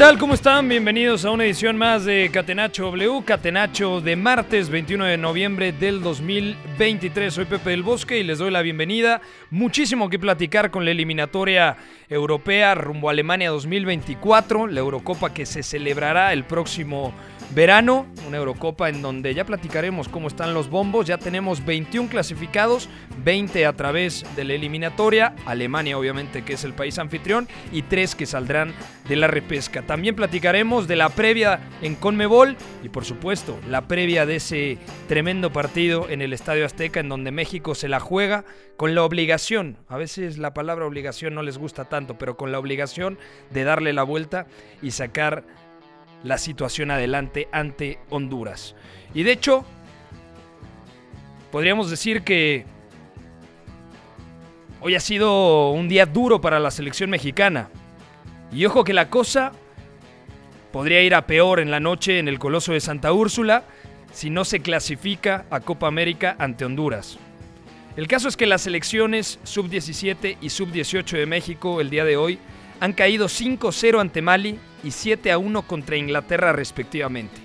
Tal? ¿Cómo están? Bienvenidos a una edición más de Catenacho W, Catenacho de martes 21 de noviembre del 2023. Soy Pepe del Bosque y les doy la bienvenida. Muchísimo que platicar con la eliminatoria europea rumbo a Alemania 2024, la Eurocopa que se celebrará el próximo verano, una Eurocopa en donde ya platicaremos cómo están los bombos, ya tenemos 21 clasificados, 20 a través de la eliminatoria, Alemania obviamente que es el país anfitrión y 3 que saldrán de la repesca. También platicaremos de la previa en Conmebol y por supuesto la previa de ese tremendo partido en el Estadio Azteca en donde México se la juega con la obligación, a veces la palabra obligación no les gusta tanto, pero con la obligación de darle la vuelta y sacar la situación adelante ante Honduras. Y de hecho, podríamos decir que hoy ha sido un día duro para la selección mexicana. Y ojo que la cosa podría ir a peor en la noche en el Coloso de Santa Úrsula si no se clasifica a Copa América ante Honduras. El caso es que las selecciones sub-17 y sub-18 de México el día de hoy han caído 5-0 ante Mali y 7-1 contra Inglaterra respectivamente.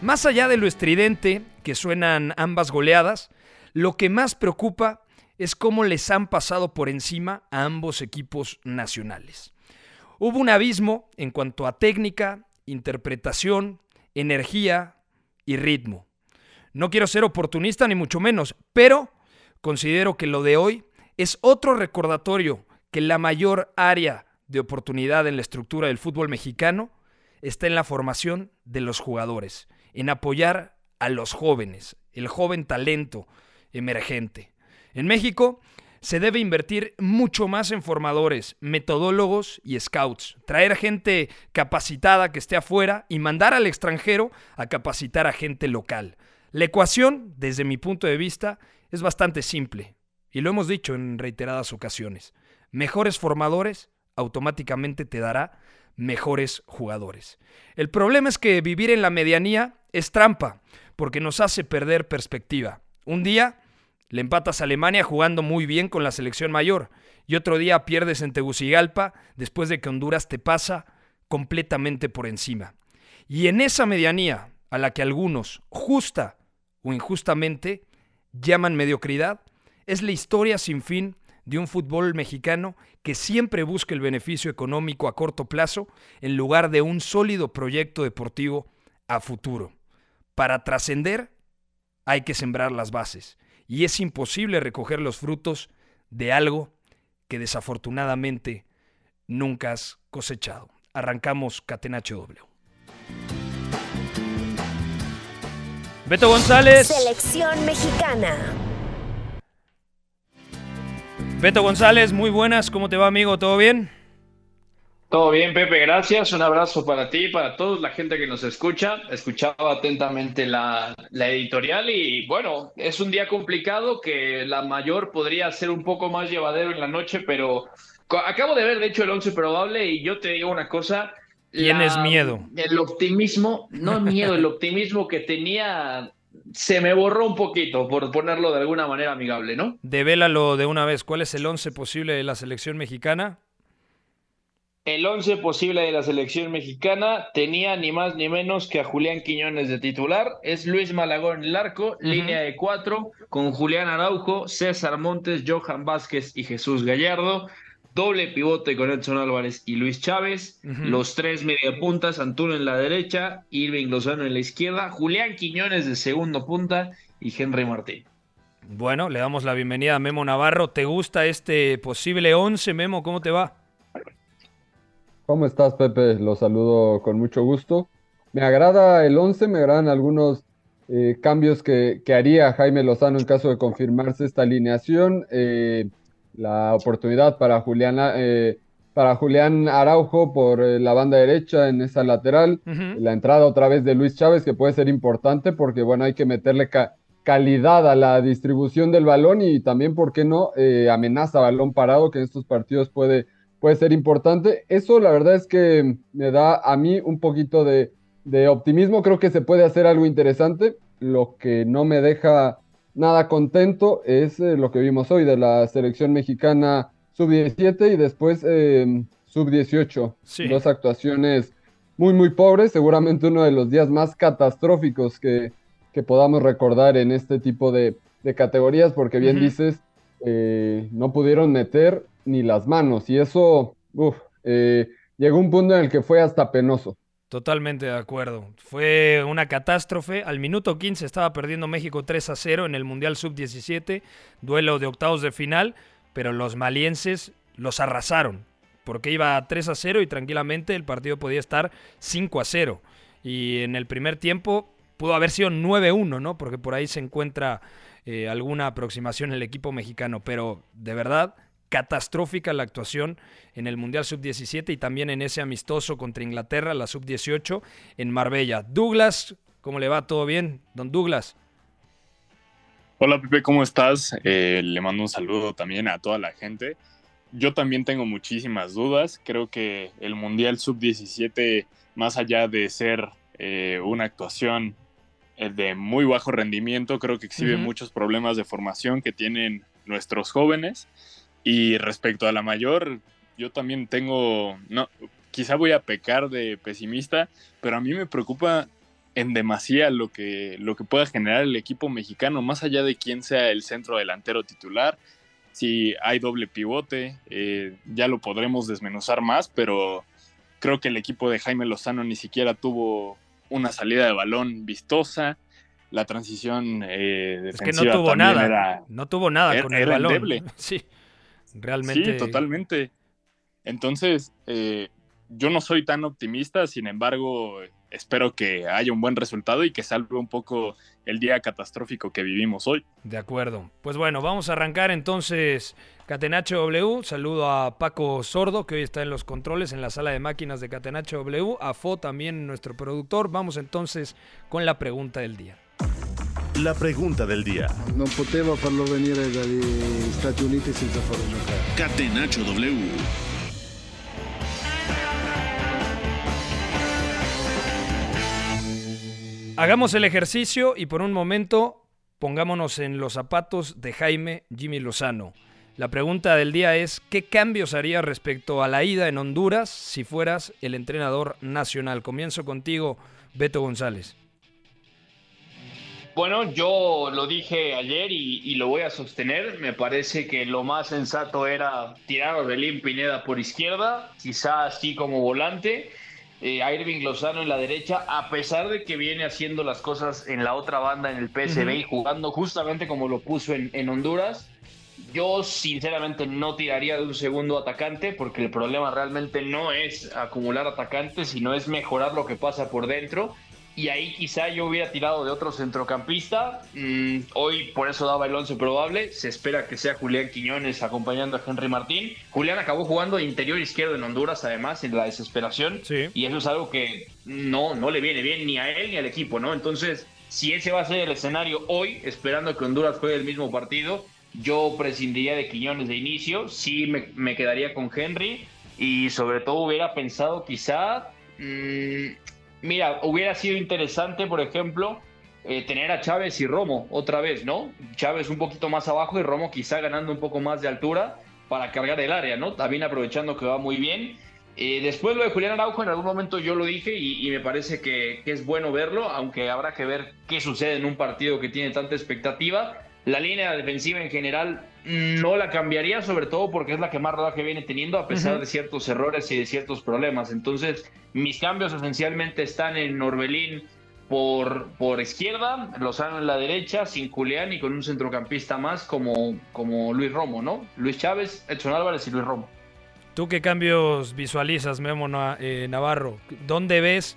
Más allá de lo estridente que suenan ambas goleadas, lo que más preocupa es cómo les han pasado por encima a ambos equipos nacionales. Hubo un abismo en cuanto a técnica, interpretación, energía y ritmo. No quiero ser oportunista ni mucho menos, pero considero que lo de hoy es otro recordatorio que la mayor área de oportunidad en la estructura del fútbol mexicano está en la formación de los jugadores, en apoyar a los jóvenes, el joven talento emergente. En México se debe invertir mucho más en formadores, metodólogos y scouts, traer gente capacitada que esté afuera y mandar al extranjero a capacitar a gente local. La ecuación, desde mi punto de vista, es bastante simple, y lo hemos dicho en reiteradas ocasiones. Mejores formadores automáticamente te dará mejores jugadores. El problema es que vivir en la medianía es trampa, porque nos hace perder perspectiva. Un día le empatas a Alemania jugando muy bien con la selección mayor, y otro día pierdes en Tegucigalpa después de que Honduras te pasa completamente por encima. Y en esa medianía, a la que algunos, justa o injustamente, llaman mediocridad, es la historia sin fin de un fútbol mexicano que siempre busca el beneficio económico a corto plazo en lugar de un sólido proyecto deportivo a futuro. Para trascender hay que sembrar las bases y es imposible recoger los frutos de algo que desafortunadamente nunca has cosechado. Arrancamos Catenacho W. Beto González. Selección mexicana. Beto González, muy buenas. ¿Cómo te va, amigo? ¿Todo bien? Todo bien, Pepe, gracias. Un abrazo para ti y para toda la gente que nos escucha. Escuchaba atentamente la, la, editorial y bueno, es un día complicado que la mayor podría ser un poco más llevadero en la noche, pero acabo de ver, de hecho, el once probable y yo te digo una cosa, Tienes la- miedo. El optimismo, no miedo, el optimismo que tenía se me borró un poquito, por ponerlo de alguna manera amigable, ¿no? Devélalo de una vez. ¿Cuál es el once posible de la selección mexicana? El 11 posible de la selección mexicana tenía ni más ni menos que a Julián Quiñones de titular. Es Luis Malagón en el arco, línea de cuatro, con Julián Araujo, César Montes, Johan Vázquez y Jesús Gallardo. Doble pivote con Edson Álvarez y Luis Chávez. Los tres mediapuntas, Antuna en la derecha, Irving Lozano en la izquierda, Julián Quiñones de segundo punta y Henry Martín. Bueno, le damos la bienvenida a Memo Navarro. ¿Te gusta este posible once, Memo? ¿Cómo te va? ¿Cómo estás, Pepe? Los saludo con mucho gusto. Me agrada el 11, me agradan algunos eh, cambios que, que haría Jaime Lozano en caso de confirmarse esta alineación. Eh, la oportunidad para Julián, eh, para Julián Araujo por eh, la banda derecha en esa lateral. La entrada otra vez de Luis Chávez, que puede ser importante porque, bueno, hay que meterle ca- calidad a la distribución del balón y también, ¿por qué no? Amenaza balón parado, que en estos partidos puede, puede ser importante. Eso, la verdad es que me da a mí un poquito de, de optimismo. Creo que se puede hacer algo interesante. Lo que no me deja nada contento es eh, lo que vimos hoy de la selección mexicana sub-17 y después eh, sub-18. Sí. Dos actuaciones muy, muy pobres. Seguramente uno de los días más catastróficos que, que podamos recordar en este tipo de, de categorías, porque bien dices, eh, no pudieron meter ni las manos y eso, eh, llegó un punto en el que fue hasta penoso. Totalmente de acuerdo. Fue una catástrofe. Al minuto 15 estaba perdiendo México 3 a 0 en el Mundial Sub-17, duelo de octavos de final, pero los malienses los arrasaron, porque iba 3 a 0 y tranquilamente el partido podía estar 5 a 0. Y en el primer tiempo pudo haber sido 9-1, ¿no? Porque por ahí se encuentra eh, alguna aproximación el equipo mexicano, pero de verdad catastrófica la actuación en el Mundial Sub-17 y también en ese amistoso contra Inglaterra, la Sub-18, en Marbella. Douglas, ¿cómo le va? ¿Todo bien? Don Douglas. Hola Pepe, ¿cómo estás? Eh, le mando un saludo también a toda la gente. Yo también tengo muchísimas dudas. Creo que el Mundial Sub-17, más allá de ser eh, una actuación eh, de muy bajo rendimiento, creo que exhibe muchos problemas de formación que tienen nuestros jóvenes. Y respecto a la mayor, yo también tengo, no, quizá voy a pecar de pesimista, pero a mí me preocupa en demasía lo que, lo que pueda generar el equipo mexicano, más allá de quién sea el centro delantero titular. Si hay doble pivote, eh, ya lo podremos desmenuzar más, pero creo que el equipo de Jaime Lozano ni siquiera tuvo una salida de balón vistosa. La transición eh, Es que defensiva no tuvo nada. era- No tuvo nada era- con el balón. endeble. Sí, realmente. Sí, totalmente. Entonces, eh, yo no soy tan optimista, sin embargo, espero que haya un buen resultado y que salve un poco el día catastrófico que vivimos hoy. De acuerdo. Pues bueno, vamos a arrancar entonces Catenacho W. Saludo a Paco Sordo, que hoy está en los controles en la sala de máquinas de Catenacho W. A Fo también, nuestro productor. Vamos entonces con la pregunta del día. La pregunta del día. Non poteva farlo venire dagli Stati Uniti senza farlo giocare. Catenacho W. Hagamos el ejercicio y por un momento pongámonos en los zapatos de Jaime Jimmy Lozano. La pregunta del día es, ¿qué cambios harías respecto a la ida en Honduras si fueras el entrenador nacional? Comienzo contigo, Beto González. Bueno, yo lo dije ayer y, y lo voy a sostener. Me parece que lo más sensato era tirar a Orbelín Pineda por izquierda, quizá así como volante, eh, a Irving Lozano en la derecha, a pesar de que viene haciendo las cosas en la otra banda en el PSV y jugando justamente como lo puso en, en Honduras. Yo sinceramente no tiraría de un segundo atacante porque el problema realmente no es acumular atacantes, sino es mejorar lo que pasa por dentro. Y ahí quizá yo hubiera tirado de otro centrocampista. Mm, hoy por eso daba el 11 probable. Se espera que sea Julián Quiñones acompañando a Henry Martín. Julián acabó jugando de interior izquierdo en Honduras, además, en la desesperación. Sí. Y eso es algo que no, no le viene bien ni a él ni al equipo, ¿no? Entonces, si ese va a ser el escenario hoy, esperando que Honduras juegue el mismo partido, yo prescindiría de Quiñones de inicio. Sí me, me quedaría con Henry. Y sobre todo hubiera pensado quizá Mm, mira, hubiera sido interesante, por ejemplo, eh, tener a Chávez y Romo otra vez, ¿no? Chávez un poquito más abajo y Romo quizá ganando un poco más de altura para cargar el área, ¿no? También aprovechando que va muy bien. Eh, después lo de Julián Araujo, en algún momento yo lo dije y, me parece que, que, es bueno verlo, aunque habrá que ver qué sucede en un partido que tiene tanta expectativa. La línea defensiva en general no la cambiaría, sobre todo porque es la que más rodaje viene teniendo, a pesar de ciertos errores y de ciertos problemas. Entonces, mis cambios esencialmente están en Norbelín por, por izquierda, Lozano en la derecha, sin Julián y con un centrocampista más como, como Luis Romo, ¿no? Luis Chávez, Edson Álvarez y Luis Romo. ¿Tú qué cambios visualizas, Memo eh, Navarro? ¿Dónde ves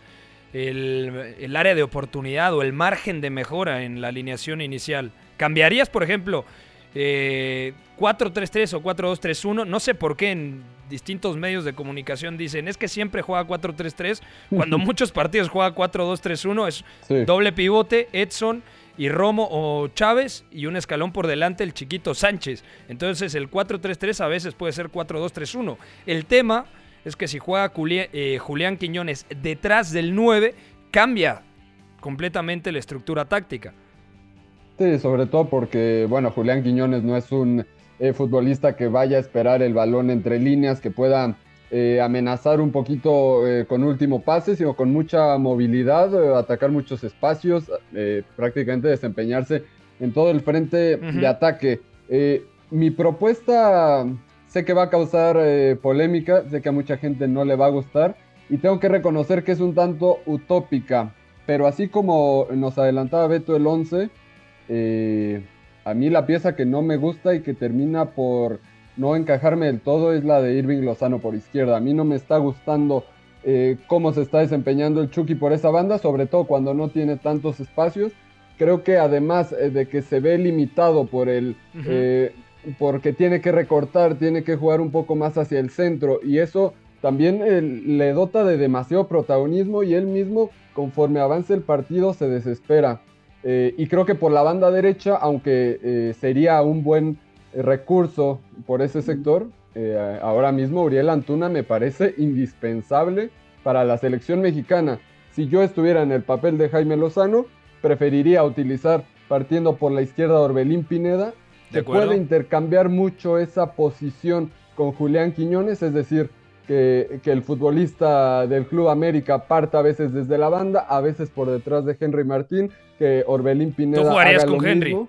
el, el área de oportunidad o el margen de mejora en la alineación inicial? ¿Cambiarías, por ejemplo, 4-3-3 eh, o 4-2-3-1? No sé por qué en distintos medios de comunicación dicen, es que siempre juega 4-3-3, cuando muchos partidos juega 4-2-3-1, es doble pivote, Edson y Romo o Chávez y un escalón por delante el chiquito Sánchez. Entonces el 4-3-3 a veces puede ser 4-2-3-1. El tema es que si juega eh, Julián Quiñones detrás del 9, cambia completamente la estructura táctica. Sobre todo porque, bueno, Julián Quiñones no es un eh, futbolista que vaya a esperar el balón entre líneas, que pueda eh, amenazar un poquito eh, con último pase, sino con mucha movilidad, atacar muchos espacios, prácticamente desempeñarse en todo el frente de ataque. mi propuesta sé que va a causar polémica, sé que a mucha gente no le va a gustar y tengo que reconocer que es un tanto utópica, pero así como nos adelantaba Beto el 11, eh, a mí la pieza que no me gusta y que termina por no encajarme del todo es la de Irving Lozano por izquierda. A mí no me está gustando eh, cómo se está desempeñando el Chucky por esa banda, sobre todo cuando no tiene tantos espacios. Creo que además eh, de que se ve limitado por el... porque tiene que recortar, tiene que jugar un poco más hacia el centro y eso también le dota de demasiado protagonismo y él mismo conforme avance el partido se desespera. Eh, y creo que por la banda derecha, aunque eh, sería un buen eh, recurso por ese sector, ahora mismo Uriel Antuna me parece indispensable para la selección mexicana. Si yo estuviera en el papel de Jaime Lozano, preferiría utilizar partiendo por la izquierda Orbelín Pineda. Se puede intercambiar mucho esa posición con Julián Quiñones, es decir, que, el futbolista del Club América parta a veces desde la banda, a veces por detrás de Henry Martín, que Orbelín Pineda. ¿Tú jugarías con Henry?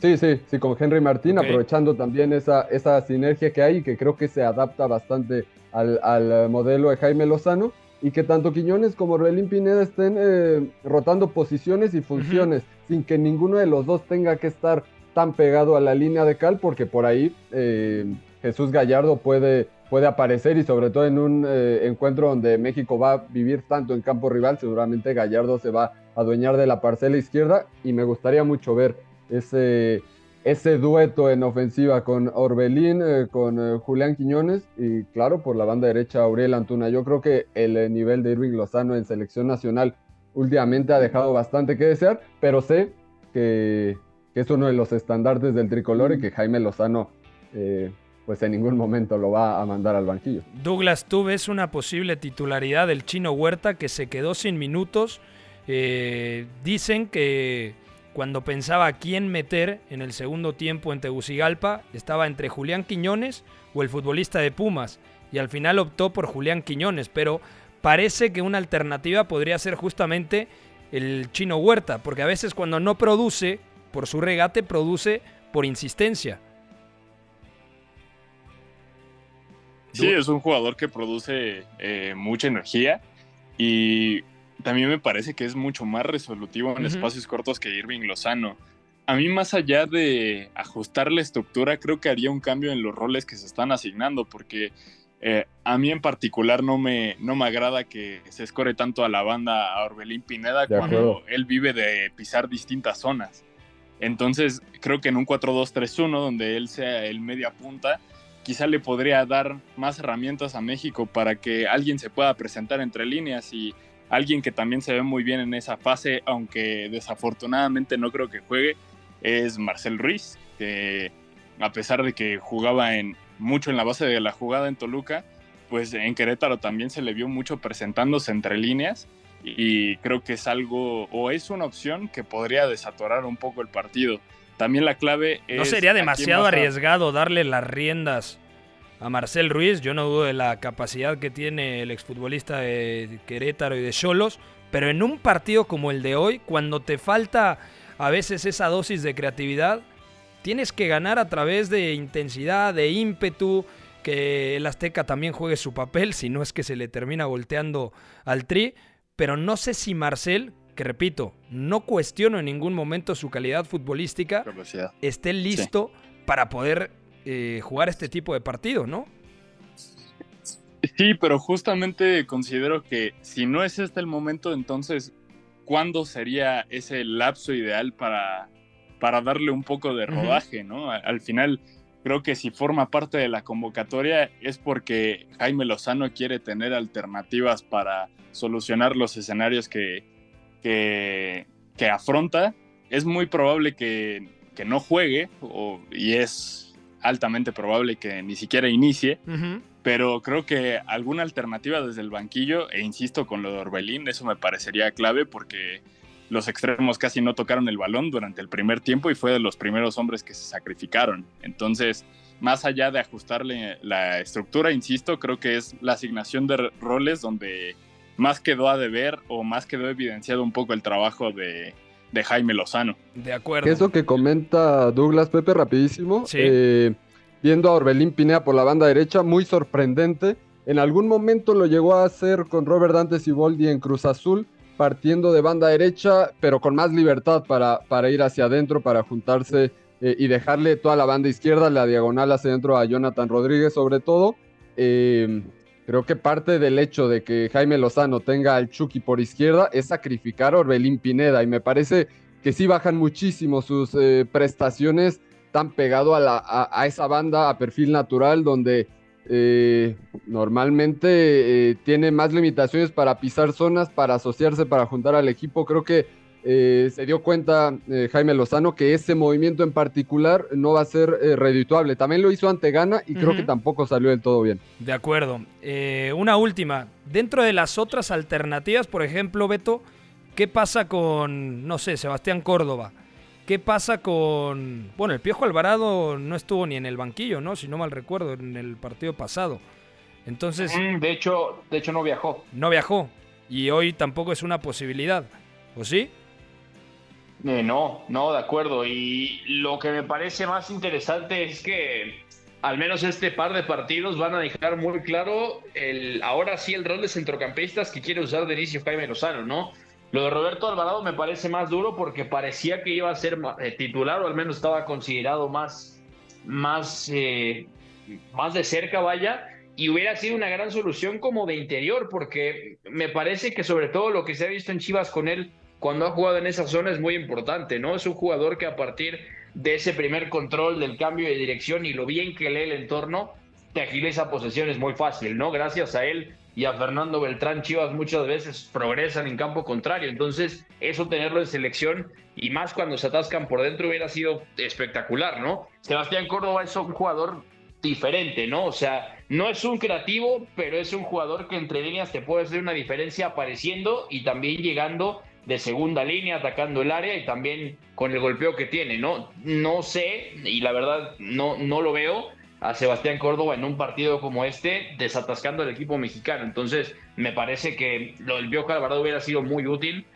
Sí, sí, sí, con Henry Martín, aprovechando también esa, esa sinergia que hay y que creo que se adapta bastante al, modelo de Jaime Lozano y que tanto Quiñones como Orbelín Pineda estén eh, rotando posiciones y funciones sin que ninguno de los dos tenga que estar tan pegado a la línea de cal porque por ahí eh, Jesús Gallardo puede puede aparecer y sobre todo en un eh, encuentro donde México va a vivir tanto en campo rival, seguramente Gallardo se va a adueñar de la parcela izquierda y me gustaría mucho ver ese, ese dueto en ofensiva con Orbelín, eh, con eh, Julián Quiñones y claro, por la banda derecha Aurel Antuna. Yo creo que el nivel de Irving Lozano en selección nacional últimamente ha dejado bastante que desear, pero sé que, que es uno de los estandartes del tricolor y que Jaime Lozano pues en ningún momento lo va a mandar al banquillo. Douglas, ¿tú ves una posible titularidad del chino Huerta que se quedó sin minutos? Eh, dicen que cuando pensaba quién meter en el segundo tiempo en Tegucigalpa, estaba entre Julián Quiñones o el futbolista de Pumas, y al final optó por Julián Quiñones, pero parece que una alternativa podría ser justamente el chino Huerta, porque a veces cuando no produce por su regate, produce por insistencia. Sí, es un jugador que produce eh, mucha energía y también me parece que es mucho más resolutivo en espacios cortos que Irving Lozano. A mí, más allá de ajustar la estructura, creo que haría un cambio en los roles que se están asignando, porque eh, a mí en particular no me, no me agrada que se escore tanto a la banda a Orbelín Pineda cuando él vive de pisar distintas zonas. Entonces, creo que en un 4-2-3-1, donde él sea el media punta, quizá le podría dar más herramientas a México para que alguien se pueda presentar entre líneas y alguien que también se ve muy bien en esa fase, aunque desafortunadamente no creo que juegue, es Marcel Ruiz, que a pesar de que jugaba en, mucho en la base de la jugada en Toluca, pues en Querétaro también se le vio mucho presentándose entre líneas y creo que es algo o es una opción que podría desatorar un poco el partido. También la clave es... ¿No sería demasiado arriesgado darle las riendas a Marcel Ruiz? Yo no dudo de la capacidad que tiene el exfutbolista de Querétaro y de Cholos, pero en un partido como el de hoy, cuando te falta a veces esa dosis de creatividad, tienes que ganar a través de intensidad, de ímpetu, que el Azteca también juegue su papel, si no es que se le termina volteando al tri, pero no sé si Marcel, que repito, no cuestiono en ningún momento su calidad futbolística, esté listo para poder eh, jugar este tipo de partido, ¿no? Sí, pero justamente considero que si no es este el momento, entonces, ¿cuándo sería ese lapso ideal para, para darle un poco de rodaje, ¿no? Al final, creo que si forma parte de la convocatoria es porque Jaime Lozano quiere tener alternativas para solucionar los escenarios que, que, que afronta. Es muy probable que, que no juegue o- y es altamente probable que ni siquiera inicie pero creo que alguna alternativa desde el banquillo, e insisto con lo de Orbelín, eso me parecería clave porque los extremos casi no tocaron el balón durante el primer tiempo y fue de los primeros hombres que se sacrificaron. Entonces, más allá de ajustarle la estructura, insisto, creo que es la asignación de roles donde más quedó a deber o más quedó evidenciado un poco el trabajo de, de Jaime Lozano. De acuerdo. Eso que comenta Douglas Pepe rapidísimo, Sí. eh, viendo a Orbelín Pineda por la banda derecha, muy sorprendente. En algún momento lo llegó a hacer con Robert Dante Siboldi en Cruz Azul, partiendo de banda derecha, pero con más libertad para, para ir hacia adentro, para juntarse eh, y dejarle toda la banda izquierda, la diagonal hacia adentro a Jonathan Rodríguez sobre todo. Eh, creo que parte del hecho de que Jaime Lozano tenga al Chucky por izquierda es sacrificar a Orbelín Pineda y me parece que sí bajan muchísimo sus eh, prestaciones tan pegado a, la, a, a, esa banda a perfil natural donde eh, normalmente eh, tiene más limitaciones para pisar zonas, para asociarse, para juntar al equipo. Creo que eh, se dio cuenta eh, Jaime Lozano que ese movimiento en particular no va a ser eh, redituable. También lo hizo ante Gana y creo que tampoco salió del todo bien. De acuerdo. Eh, una última. Dentro de las otras alternativas, por ejemplo, Beto, ¿qué pasa con, no sé, Sebastián Córdoba? ¿Qué pasa con... Bueno, el Piojo Alvarado no estuvo ni en el banquillo, ¿no? Si no mal recuerdo, en el partido pasado. Entonces, Mm, de hecho, de hecho no viajó. no viajó. Y hoy tampoco es una posibilidad. ¿O sí? Eh, no, no, de acuerdo. Y lo que me parece más interesante es que al menos este par de partidos van a dejar muy claro el ahora sí el rol de centrocampistas que quiere usar de Jaime Lozano, ¿no? Lo de Roberto Alvarado me parece más duro porque parecía que iba a ser eh, titular o al menos estaba considerado más, más, eh, más de cerca, vaya, y hubiera sido una gran solución como de interior porque me parece que sobre todo lo que se ha visto en Chivas con él cuando ha jugado en esa zona es muy importante, ¿no? Es un jugador que a partir de ese primer control del cambio de dirección y lo bien que lee el entorno, te agiliza posesiones muy fácil, ¿no? Gracias a él y a Fernando Beltrán, Chivas muchas veces progresan en campo contrario. Entonces, eso tenerlo en selección y más cuando se atascan por dentro hubiera sido espectacular, ¿no? Sebastián Córdoba es un jugador diferente, ¿no? O sea, no es un creativo, pero es un jugador que entre líneas te puede hacer una diferencia apareciendo y también llegando de segunda línea, atacando el área y también con el golpeo que tiene, ¿no? No sé, y la verdad no, no lo veo a Sebastián Córdoba en un partido como este desatascando al equipo mexicano. Entonces, me parece que lo del Piojo Alvarado hubiera sido muy útil.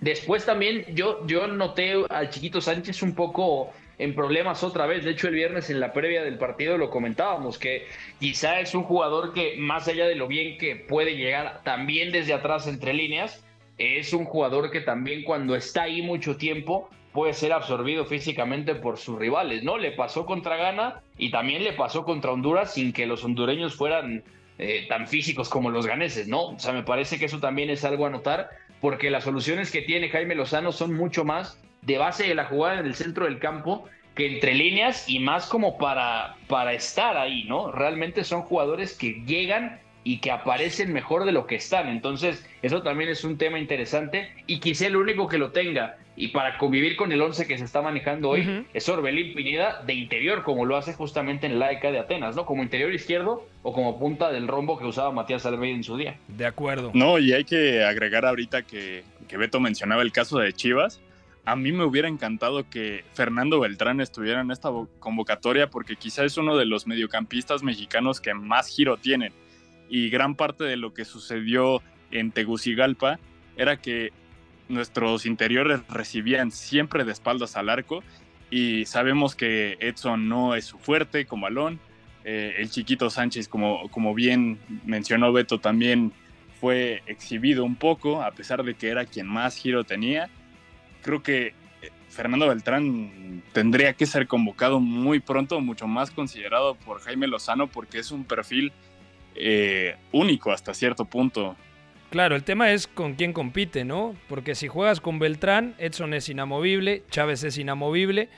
Después también yo, yo noté al chiquito Sánchez un poco en problemas otra vez. De hecho, el viernes en la previa del partido lo comentábamos, que quizá es un jugador que, más allá de lo bien que puede llegar también desde atrás entre líneas, es un jugador que también cuando está ahí mucho tiempo puede ser absorbido físicamente por sus rivales, ¿no? Le pasó contra Ghana y también le pasó contra Honduras sin que los hondureños fueran eh, tan físicos como los ganeses, ¿no? O sea, me parece que eso también es algo a notar porque las soluciones que tiene Jaime Lozano son mucho más de base de la jugada en el centro del campo que entre líneas y más como para, para estar ahí, ¿no? Realmente son jugadores que llegan y que aparecen mejor de lo que están. Entonces, eso también es un tema interesante y quizá el único que lo tenga y para convivir con el 11 que se está manejando hoy es Orbelín Pineda de interior, como lo hace justamente en la ECA de Atenas, ¿no? Como interior izquierdo o como punta del rombo que usaba Matías Almeida en su día. De acuerdo. No, y hay que agregar ahorita que, que Beto mencionaba el caso de Chivas. A mí me hubiera encantado que Fernando Beltrán estuviera en esta convocatoria porque quizá es uno de los mediocampistas mexicanos que más giro tienen. Y gran parte de lo que sucedió en Tegucigalpa era que nuestros interiores recibían siempre de espaldas al arco y sabemos que Edson no es su fuerte como balón. Eh, el chiquito Sánchez, como, como bien mencionó Beto, también fue exhibido un poco, a pesar de que era quien más giro tenía. Creo que eh, Fernando Beltrán tendría que ser convocado muy pronto, mucho más considerado por Jaime Lozano, porque es un perfil eh, único hasta cierto punto. Claro, el tema es con quién compite, ¿no? Porque si juegas con Beltrán, Edson es inamovible, Chávez es inamovible.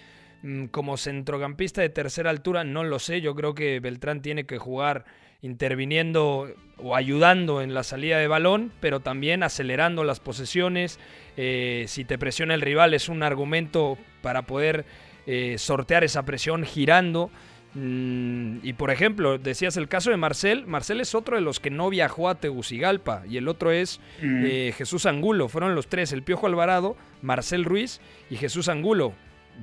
Mm, como centrocampista de tercera altura, no lo sé. Yo creo que Beltrán tiene que jugar interviniendo o ayudando en la salida de balón, pero también acelerando las posesiones. Eh, si te presiona el rival, es un argumento para poder eh, sortear esa presión girando. Mm, y por ejemplo, decías el caso de Marcel. Marcel es otro de los que no viajó a Tegucigalpa. Y el otro es mm. eh, Jesús Angulo. Fueron los tres: el Piojo Alvarado, Marcel Ruiz y Jesús Angulo.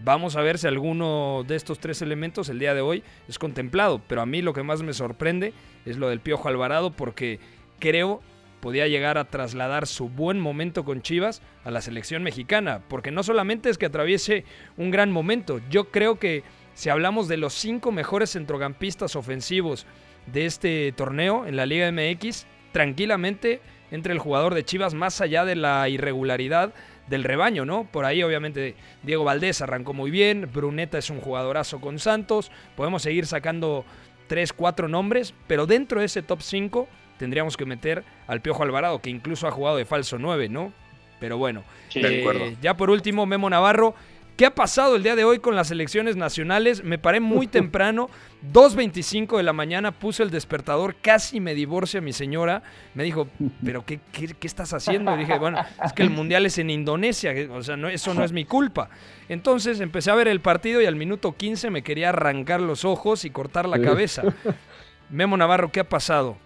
Vamos a ver si alguno de estos tres elementos el día de hoy es contemplado. Pero a mí lo que más me sorprende es lo del Piojo Alvarado porque creo podía llegar a trasladar su buen momento con Chivas a la selección mexicana. Porque no solamente es que atraviese un gran momento, yo creo que si hablamos de los cinco mejores centrocampistas ofensivos de este torneo en la Liga MX, tranquilamente entre el jugador de Chivas más allá de la irregularidad del rebaño, ¿no? Por ahí obviamente Diego Valdés arrancó muy bien, Bruneta es un jugadorazo con Santos, podemos seguir sacando tres, cuatro nombres, pero dentro de ese top 5 tendríamos que meter al Piojo Alvarado, que incluso ha jugado de falso 9, ¿no? Pero bueno, eh, ya por último, Memo Navarro, ¿Qué ha pasado el día de hoy con las elecciones nacionales? Me paré muy temprano, 2.25 de la mañana, puse el despertador, casi me divorcia mi señora. Me dijo, ¿pero qué, qué, estás haciendo? Y dije, bueno, es que el mundial es en Indonesia, o sea, no, eso no es mi culpa. Entonces empecé a ver el partido y al minuto 15 me quería arrancar los ojos y cortar la cabeza. Memo Navarro, ¿qué ha pasado?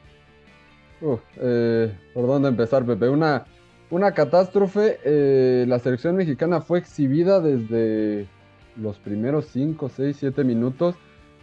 Eh, ¿Por dónde empezar, Pepe? Una una catástrofe. Eh, la selección mexicana fue exhibida desde los primeros 5, 6, 7 minutos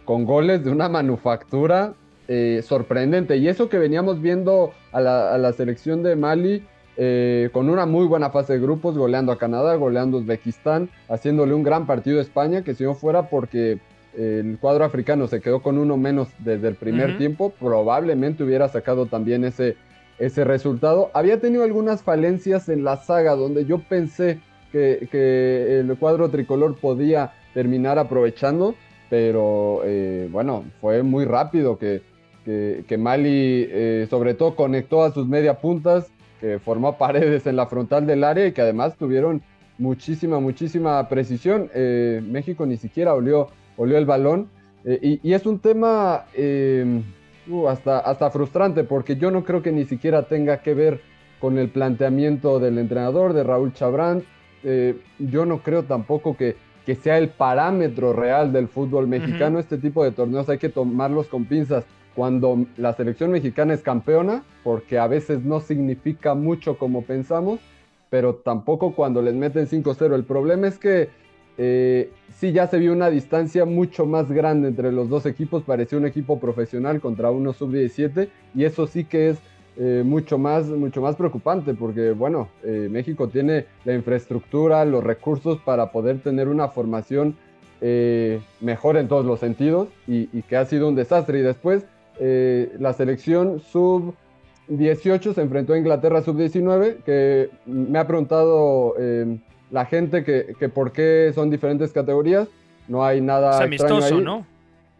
con goles de una manufactura eh, sorprendente. Y eso que veníamos viendo a la, selección de Mali eh, con una muy buena fase de grupos, goleando a Canadá, goleando a Uzbekistán, haciéndole un gran partido a España, que si no fuera porque el cuadro africano se quedó con uno menos desde el primer tiempo, probablemente hubiera sacado también ese ese resultado. Había tenido algunas falencias en la saga donde yo pensé que, el cuadro tricolor podía terminar aprovechando, pero eh, bueno, fue muy rápido que, que, Mali eh, sobre todo conectó a sus media puntas, que formó paredes en la frontal del área y que además tuvieron muchísima, muchísima precisión. Eh, México ni siquiera olió, olió el balón. Y, es un tema Uh, hasta, hasta frustrante, porque yo no creo que ni siquiera tenga que ver con el planteamiento del entrenador, de Raúl Chabrán. Eh, yo no creo tampoco que, que, sea el parámetro real del fútbol mexicano. Este tipo de torneos hay que tomarlos con pinzas. Cuando la selección mexicana es campeona, porque a veces no significa mucho como pensamos, pero tampoco cuando les meten 5-0. El problema es que eh, sí ya se vio una distancia mucho más grande entre los dos equipos, parecía un equipo profesional contra uno sub-17 y eso sí que es eh, mucho, más, mucho más preocupante porque bueno, eh, México tiene la infraestructura, los recursos para poder tener una formación mejor en todos los sentidos y, y, que ha sido un desastre. Y después la selección sub 18 se enfrentó a Inglaterra sub-19 que me ha preguntado la gente que, que por qué son diferentes categorías. No hay nada. Es amistoso, ¿no?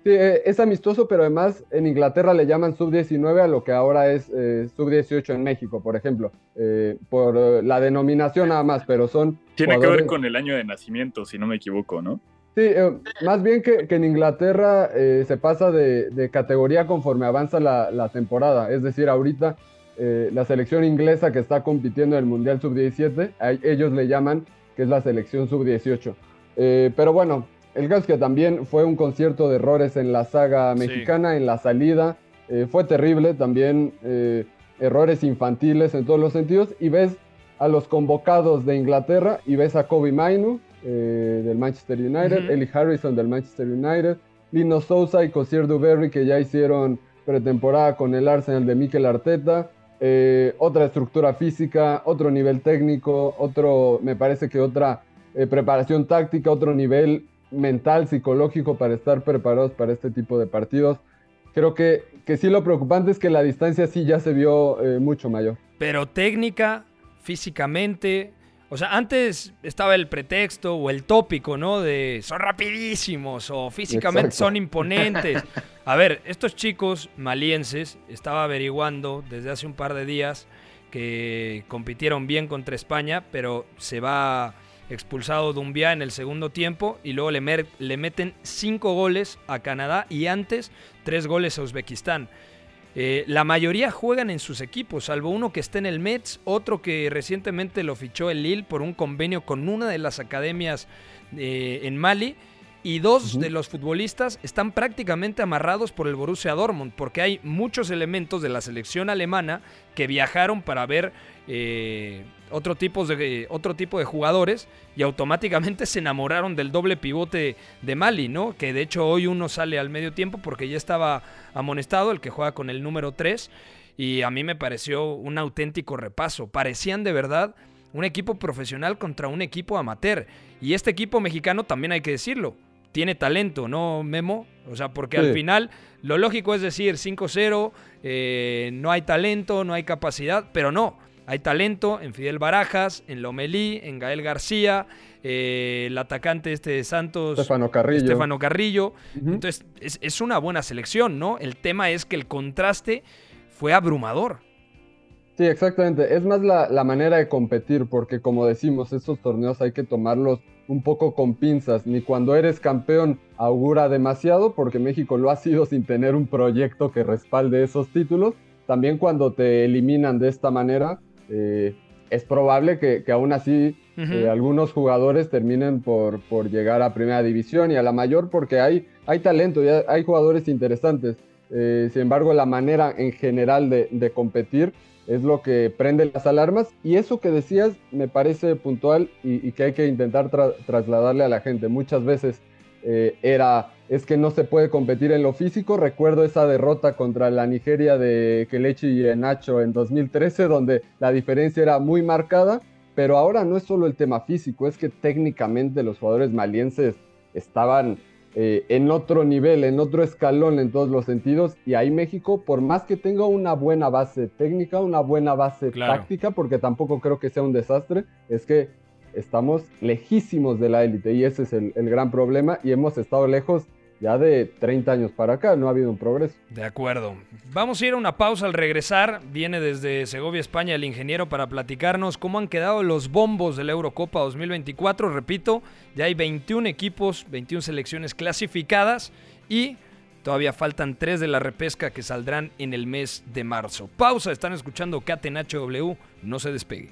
Sí, eh, es amistoso, pero además en Inglaterra le llaman sub-19 a lo que ahora es eh, sub-18 en México, por ejemplo, eh, por la denominación nada más, pero son... Tiene que ver con el año de nacimiento, si no me equivoco, ¿no? Sí, eh, más bien que, que en Inglaterra eh, se pasa de, de categoría conforme avanza la, la temporada. Es decir, ahorita eh, la selección inglesa que está compitiendo en el Mundial Sub-17, a ellos le llaman que es la selección Sub-18. Eh, pero bueno, el caso es que también fue un concierto de errores en la saga mexicana, en la salida. Eh, fue terrible también, errores infantiles en todos los sentidos. Y ves a los convocados de Inglaterra y ves a Kobe Mainu del Manchester United, Ujú. Eli Harrison del Manchester United, Lino Sousa y Cosier Duberry que ya hicieron pretemporada con el Arsenal de Mikel Arteta. Eh, otra estructura física, otro nivel técnico, otro, me parece que otra eh, preparación táctica, otro nivel mental, psicológico para estar preparados para este tipo de partidos. Creo que, que sí lo preocupante es que la distancia sí ya se vio eh, mucho mayor. Pero técnica, físicamente. O sea, antes estaba el pretexto o el tópico, ¿no? De son rapidísimos o físicamente Exacto. son imponentes. A ver, estos chicos malienses, estaba averiguando desde hace un par de días que compitieron bien contra España, pero se va expulsado Dumbia en el segundo tiempo y luego le meten cinco goles a Canadá y antes tres goles a Uzbekistán. Eh, la mayoría juegan en sus equipos, salvo uno que está en el Mets, otro que recientemente lo fichó el Lille por un convenio con una de las academias eh, en Mali. Y dos de los futbolistas están prácticamente amarrados por el Borussia Dortmund, porque hay muchos elementos de la selección alemana que viajaron para ver eh, otro, tipos de, otro tipo de jugadores y automáticamente se enamoraron del doble pivote de Mali, ¿no? Que de hecho hoy uno sale al medio tiempo porque ya estaba amonestado, el que juega con el número 3, y a mí me pareció un auténtico repaso. Parecían de verdad un equipo profesional contra un equipo amateur. Y este equipo mexicano también hay que decirlo. Tiene talento, ¿no, Memo? O sea, porque Sí. al final lo lógico es decir 5-0, eh, no hay talento, no hay capacidad, pero no. Hay talento en Fidel Barajas, en Lomelí, en Gael García, eh, el atacante este de Santos, Estefano Carrillo. Estefano Carrillo. Ujú. Entonces, es, es una buena selección, ¿no? El tema es que el contraste fue abrumador. Sí, exactamente. Es más la, la manera de competir, porque como decimos, estos torneos hay que tomarlos un poco con pinzas. Ni cuando eres campeón augura demasiado, porque México lo ha sido sin tener un proyecto que respalde esos títulos. También cuando te eliminan de esta manera, eh, es probable que, que aún así eh, algunos jugadores terminen por, por llegar a primera división y a la mayor porque hay, hay talento y hay, hay jugadores interesantes. Eh, sin embargo, la manera en general de, de competir es lo que prende las alarmas y eso que decías me parece puntual y, que hay que intentar tra- trasladarle a la gente. Muchas veces eh, era, es que no se puede competir en lo físico. Recuerdo esa derrota contra la Nigeria de Kelechi y Nacho en 2013 donde la diferencia era muy marcada, pero ahora no es solo el tema físico, es que técnicamente los jugadores malienses estaban eh, en otro nivel, en otro escalón en todos los sentidos. Y ahí México, por más que tenga una buena base técnica, una buena base Claro. táctica, porque tampoco creo que sea un desastre, es que estamos lejísimos de la élite y ese es el, el gran problema y hemos estado lejos ya de 30 años para acá, no ha habido un progreso. De acuerdo. Vamos a ir a una pausa al regresar. Viene desde Segovia, España, el ingeniero para platicarnos cómo han quedado los bombos de la Eurocopa 2024. Repito, ya hay 21 equipos, 21 selecciones clasificadas y todavía faltan 3 de la repesca que saldrán en el mes de marzo. Pausa, están escuchando Catenacho W, no se despegue.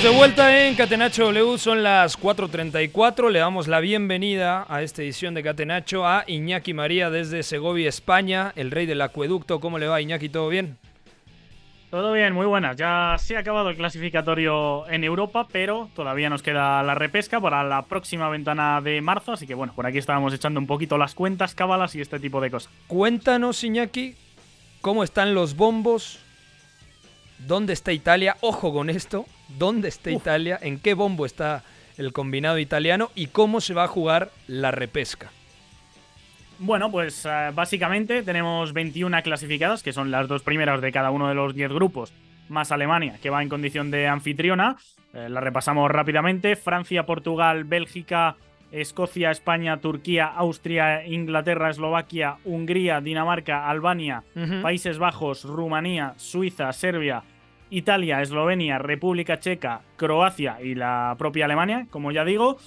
Estamos de vuelta en Catenacho W, son las 4.34. Le damos la bienvenida a esta edición de Catenacho a Iñaki María desde Segovia, España, el rey del acueducto. ¿Cómo le va, Iñaki? ¿Todo bien? Todo bien, muy buenas. Ya se ha acabado el clasificatorio en Europa, pero todavía nos queda la repesca para la próxima ventana de marzo. Así que bueno, por aquí estábamos echando un poquito las cuentas, cábalas y este tipo de cosas. Cuéntanos, Iñaki, cómo están los bombos, dónde está Italia, ojo con esto, dónde está Italia, en qué bombo está el combinado italiano y cómo se va a jugar la repesca. Bueno, pues eh, básicamente tenemos 21 clasificadas, que son las dos primeras de cada uno de los 10 grupos, más Alemania, que va en condición de anfitriona. Eh, la repasamos rápidamente. Francia, Portugal, Bélgica, Escocia, España, Turquía, Austria, Inglaterra, Eslovaquia, Hungría, Dinamarca, Albania, Países Bajos, Rumanía, Suiza, Serbia, Italia, Eslovenia, República Checa, Croacia y la propia Alemania, como ya digo.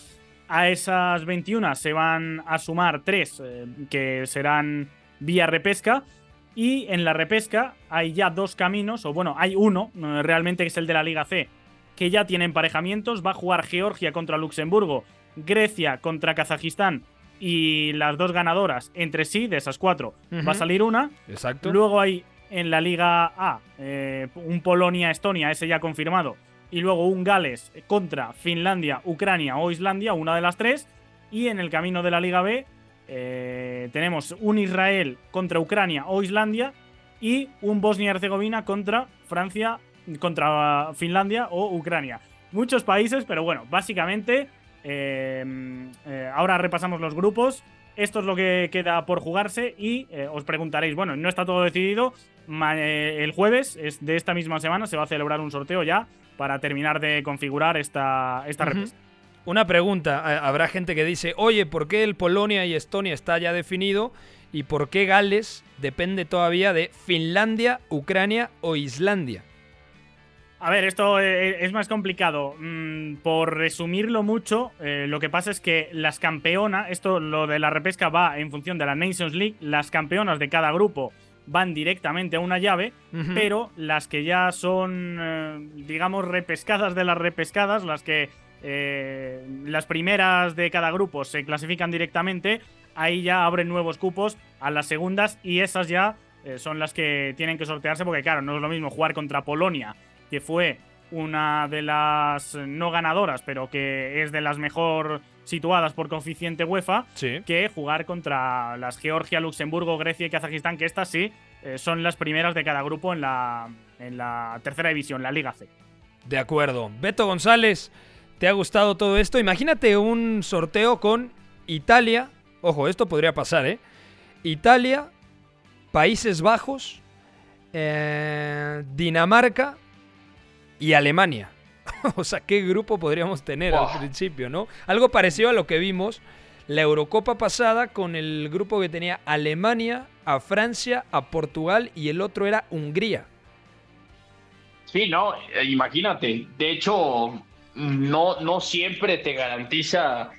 A esas 21 se van a sumar tres eh, que serán vía repesca. Y en la repesca hay ya dos caminos, o bueno, hay uno, eh, realmente que es el de la Liga C, que ya tiene emparejamientos. Va a jugar Georgia contra Luxemburgo, Grecia contra Kazajistán y las dos ganadoras entre sí, de esas cuatro, va a salir una. Exacto. Luego hay en la Liga A eh, un Polonia-Estonia, ese ya confirmado, y luego un Gales contra Finlandia, Ucrania o Islandia, una de las tres. Y en el camino de la Liga B eh, tenemos un Israel contra Ucrania o Islandia y un Bosnia-Herzegovina contra Francia, contra Finlandia o Ucrania. Muchos países, pero bueno, básicamente eh, ahora repasamos los grupos. Esto es lo que queda por jugarse y os preguntaréis, bueno, no está todo decidido. El jueves es de esta misma semana se va a celebrar un sorteo ya para terminar de configurar esta, esta Una pregunta, habrá gente que dice, oye, ¿por qué el Polonia y Estonia está ya definido? ¿Y por qué Gales depende todavía de Finlandia, Ucrania o Islandia? A ver, esto eh, es más complicado. Mm, por resumirlo mucho, eh, lo que pasa es que las campeonas, esto lo de la repesca va en función de la Nations League, las campeonas de cada grupo van directamente a una llave, pero las que ya son, eh, digamos, repescadas de las repescadas, las que eh, las primeras de cada grupo se clasifican directamente, ahí ya abren nuevos cupos a las segundas y esas ya eh, son las que tienen que sortearse porque claro, no es lo mismo jugar contra Polonia, que fue una de las no ganadoras, pero que es de las mejor situadas por coeficiente UEFA, que jugar contra las Georgia, Luxemburgo, Grecia y Kazajistán, que estas sí eh, son las primeras de cada grupo en la, en la tercera división, la Liga C. De acuerdo. Beto González, ¿te ha gustado todo esto? Imagínate un sorteo con Italia. Ojo, esto podría pasar, ¿eh? Italia, Países Bajos, eh, Dinamarca y Alemania. o sea, ¿qué grupo podríamos tener al principio, no? Algo parecido a lo que vimos la Eurocopa pasada con el grupo que tenía Alemania, a Francia, a Portugal y el otro era Hungría. Sí, no, eh, imagínate. De hecho, no, no siempre te garantiza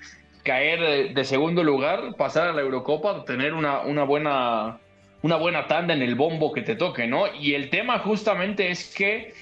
caer de segundo lugar, pasar a la Eurocopa, tener una, una, buena, una buena tanda en el bombo que te toque, ¿no? Y el tema justamente es que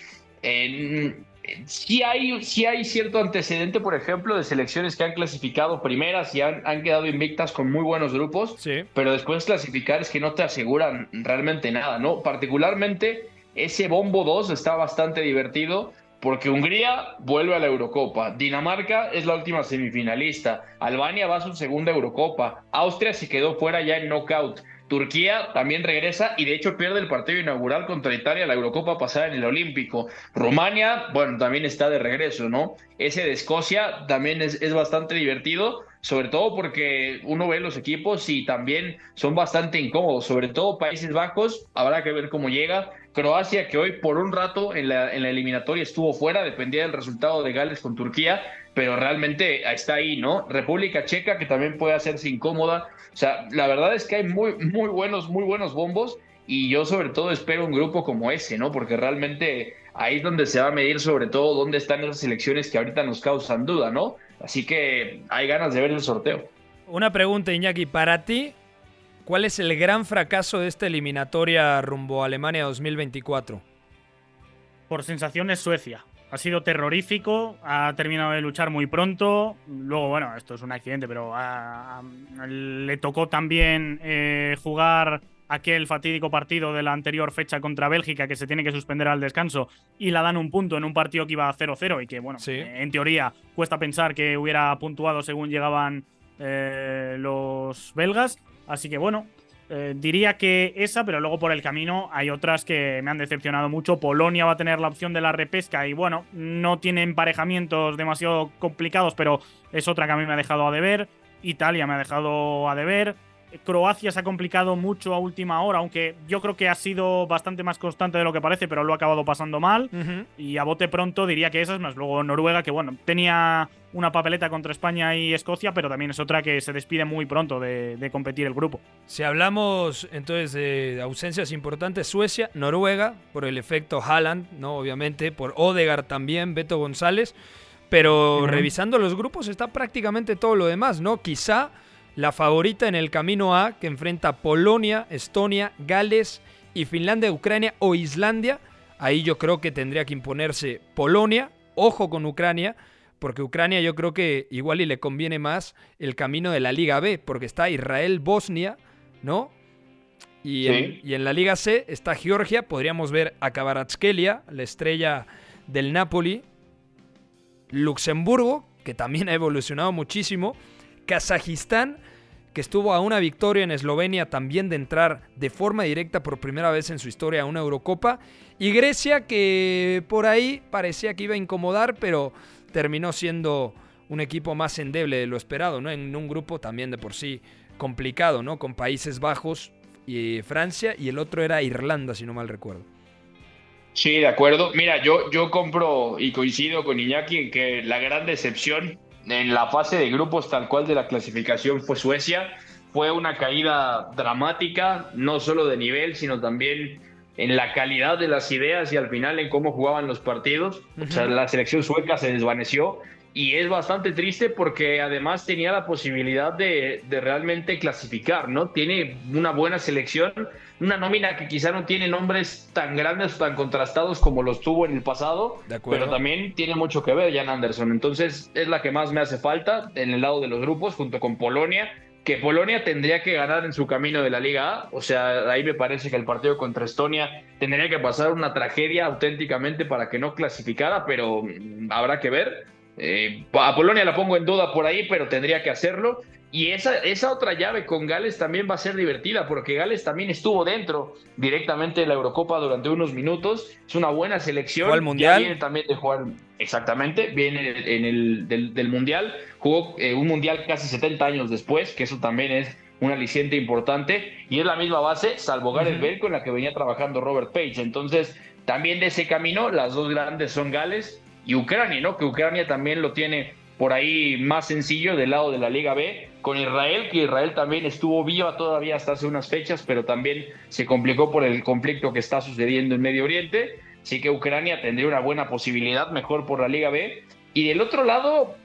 en, sí hay, hay cierto antecedente, por ejemplo, de selecciones que han clasificado primeras y han, han quedado invictas con muy buenos grupos, pero después clasificar es que no te aseguran realmente nada, ¿no? Particularmente ese bombo 2 está bastante divertido porque Hungría vuelve a la Eurocopa, Dinamarca es la última semifinalista, Albania va a su segunda Eurocopa, Austria se quedó fuera ya en knockout. Turquía también regresa y de hecho pierde el partido inaugural contra Italia, la Eurocopa pasada en el Olímpico. Rumania, bueno, también está de regreso, ¿no? Ese de Escocia también es, es bastante divertido, sobre todo porque uno ve los equipos y también son bastante incómodos, sobre todo Países Bajos, habrá que ver cómo llega. Croacia, que hoy por un rato en la, en la eliminatoria estuvo fuera, dependía del resultado de Gales con Turquía, pero realmente está ahí, ¿no? República Checa, que también puede hacerse incómoda. O sea, la verdad es que hay muy, muy buenos, muy buenos bombos y yo sobre todo espero un grupo como ese, ¿no? Porque realmente ahí es donde se va a medir sobre todo dónde están esas selecciones que ahorita nos causan duda, ¿no? Así que hay ganas de ver el sorteo. Una pregunta, Iñaki, para ti, ¿cuál es el gran fracaso de esta eliminatoria rumbo a Alemania 2024? Por sensaciones Suecia ha sido terrorífico, ha terminado de luchar muy pronto. Luego, bueno, esto es un accidente, pero le tocó también eh, jugar aquel fatídico partido de la anterior fecha contra Bélgica que se tiene que suspender al descanso y la dan un punto en un partido que iba a 0-0 y que, bueno, en teoría cuesta pensar que hubiera puntuado según llegaban eh, los belgas. Así que, bueno, eh, diría que esa, pero luego por el camino hay otras que me han decepcionado mucho. Polonia va a tener la opción de la repesca y bueno, no tiene emparejamientos demasiado complicados, pero es otra que a mí me ha dejado a deber. Italia me ha dejado a deber. Croacia se ha complicado mucho a última hora, aunque yo creo que ha sido bastante más constante de lo que parece, pero lo ha acabado pasando mal. Y a bote pronto diría que esas, más luego Noruega, que bueno, tenía una papeleta contra España y Escocia, pero también es otra que se despide muy pronto de, competir el grupo. Si hablamos entonces de ausencias importantes, Suecia, Noruega, por el efecto Haaland, ¿no? Obviamente, por Odegaard también, Beto González. Pero revisando los grupos está prácticamente todo lo demás, ¿no? Quizá la favorita en el camino A, que enfrenta Polonia, Estonia, Gales y Finlandia, Ucrania o Islandia. Ahí yo creo que tendría que imponerse Polonia. Ojo con Ucrania, porque Ucrania yo creo que igual y le conviene más el camino de la Liga B, porque está Israel-Bosnia, ¿no? Y, en, y, en, la Liga C está Georgia, podríamos ver a Kvaratskhelia, la estrella del Napoli, Luxemburgo, que también ha evolucionado muchísimo, Kazajistán, que estuvo a una victoria en Eslovenia también de entrar de forma directa por primera vez en su historia a una Eurocopa. Y Grecia, que por ahí parecía que iba a incomodar, pero terminó siendo un equipo más endeble de lo esperado, ¿no? En un grupo también de por sí complicado, ¿no? Con Países Bajos y Francia, y el otro era Irlanda, si no mal recuerdo. Sí, de acuerdo. Mira, yo, yo compro y coincido con Iñaki en que la gran decepción en la fase de grupos tal cual de la clasificación fue Suecia. Fue una caída dramática, no solo de nivel, sino también en la calidad de las ideas y al final en cómo jugaban los partidos. O sea, la selección sueca se desvaneció y es bastante triste porque además tenía la posibilidad de, de, realmente clasificar, ¿no? Tiene una buena selección, una nómina que quizá no tiene nombres tan grandes o tan contrastados como los tuvo en el pasado, pero también tiene mucho que ver Jan Anderson. Entonces es la que más me hace falta en el lado de los grupos, junto con Polonia, que Polonia tendría que ganar en su camino de la Liga A. O sea, ahí me parece que el partido contra Estonia tendría que pasar una tragedia auténticamente para que no clasificara, pero mm, habrá que ver. Eh, a Polonia la pongo en duda por ahí, pero tendría que hacerlo. Y esa, esa otra llave con Gales también va a ser divertida, porque Gales también estuvo dentro directamente de la Eurocopa durante unos minutos. Es una buena selección. ¿Fue al Mundial? viene también de jugar, exactamente, viene en el del, Mundial. Jugó eh, un Mundial casi 70 años después, que eso también es un aliciente importante. Y es la misma base, salvo Gareth Bale, con la que venía trabajando Robert Page. Entonces, también de ese camino, las dos grandes son Gales y Ucrania, ¿no? Que Ucrania también lo tiene por ahí más sencillo del lado de la Liga B, con Israel, que Israel también estuvo viva todavía hasta hace unas fechas, pero también se complicó por el conflicto que está sucediendo en Medio Oriente. Así que Ucrania tendría una buena posibilidad, mejor por la Liga B. Y del otro lado,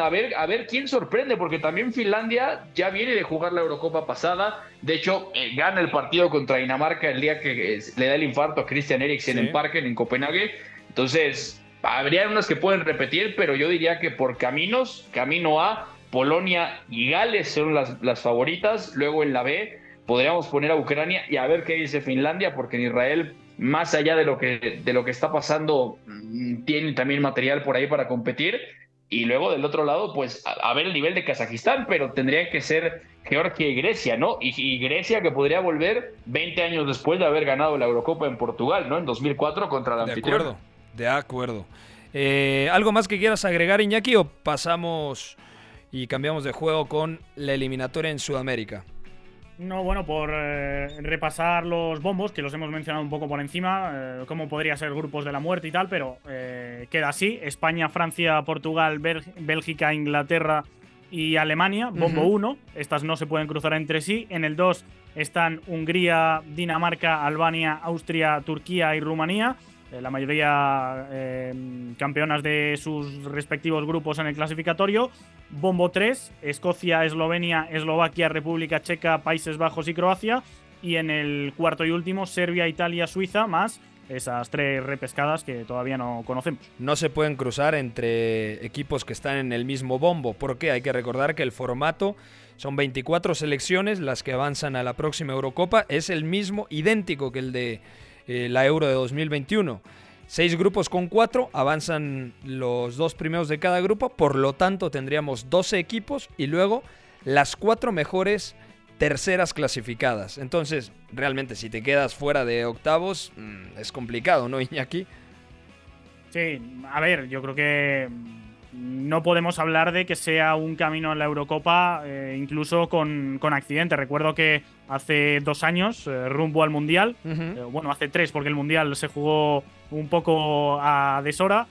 a ver, a ver quién sorprende, porque también Finlandia ya viene de jugar la Eurocopa pasada. De hecho, eh, gana el partido contra Dinamarca el día que le da el infarto a Christian Eriksen en Parken, en Copenhague. Entonces, Habría unas que pueden repetir, pero yo diría que por caminos, camino A, Polonia y Gales son las, las favoritas. Luego en la B podríamos poner a Ucrania y a ver qué dice Finlandia, porque en Israel, más allá de lo que, de lo que está pasando, mm, tiene también material por ahí para competir. Y luego del otro lado, pues a, ver el nivel de Kazajistán, pero tendría que ser Georgia y Grecia, ¿no? Y, Grecia que podría volver 20 años después de haber ganado la Eurocopa en Portugal, ¿no? En 2004 contra la anfitriona. De acuerdo. Eh, ¿Algo más que quieras agregar, Iñaki, o pasamos y cambiamos de juego con la eliminatoria en Sudamérica? No, bueno, por eh, repasar los bombos, que los hemos mencionado un poco por encima, eh, cómo podría ser grupos de la muerte y tal, pero queda así. España, Francia, Portugal, Bélgica, Inglaterra y Alemania, bombo 1. Estas no se pueden cruzar entre sí. En el 2 están Hungría, Dinamarca, Albania, Austria, Turquía y Rumanía. Eh, la mayoría eh, campeonas de sus respectivos grupos en el clasificatorio. Bombo 3, Escocia, Eslovenia, Eslovaquia, República Checa, Países Bajos y Croacia. Y en el cuarto y último, Serbia, Italia, Suiza, más esas tres repescadas que todavía no conocemos. No se pueden cruzar entre equipos que están en el mismo bombo, porque hay que recordar que el formato son 24 selecciones las que avanzan a la próxima Eurocopa, es el mismo, idéntico que el de eh, la Euro de 2021. Seis grupos con cuatro, avanzan los dos primeros de cada grupo, por lo tanto tendríamos 12 equipos y luego las cuatro mejores terceras clasificadas. Entonces, realmente si te quedas fuera de octavos, mm, es complicado, ¿no, Iñaki? Sí, a ver, yo creo que no podemos hablar de que sea un camino en la Eurocopa, eh, incluso con, con accidentes. Recuerdo que hace dos años, eh, rumbo al Mundial, eh, bueno, hace tres, porque el Mundial se jugó un poco a deshora.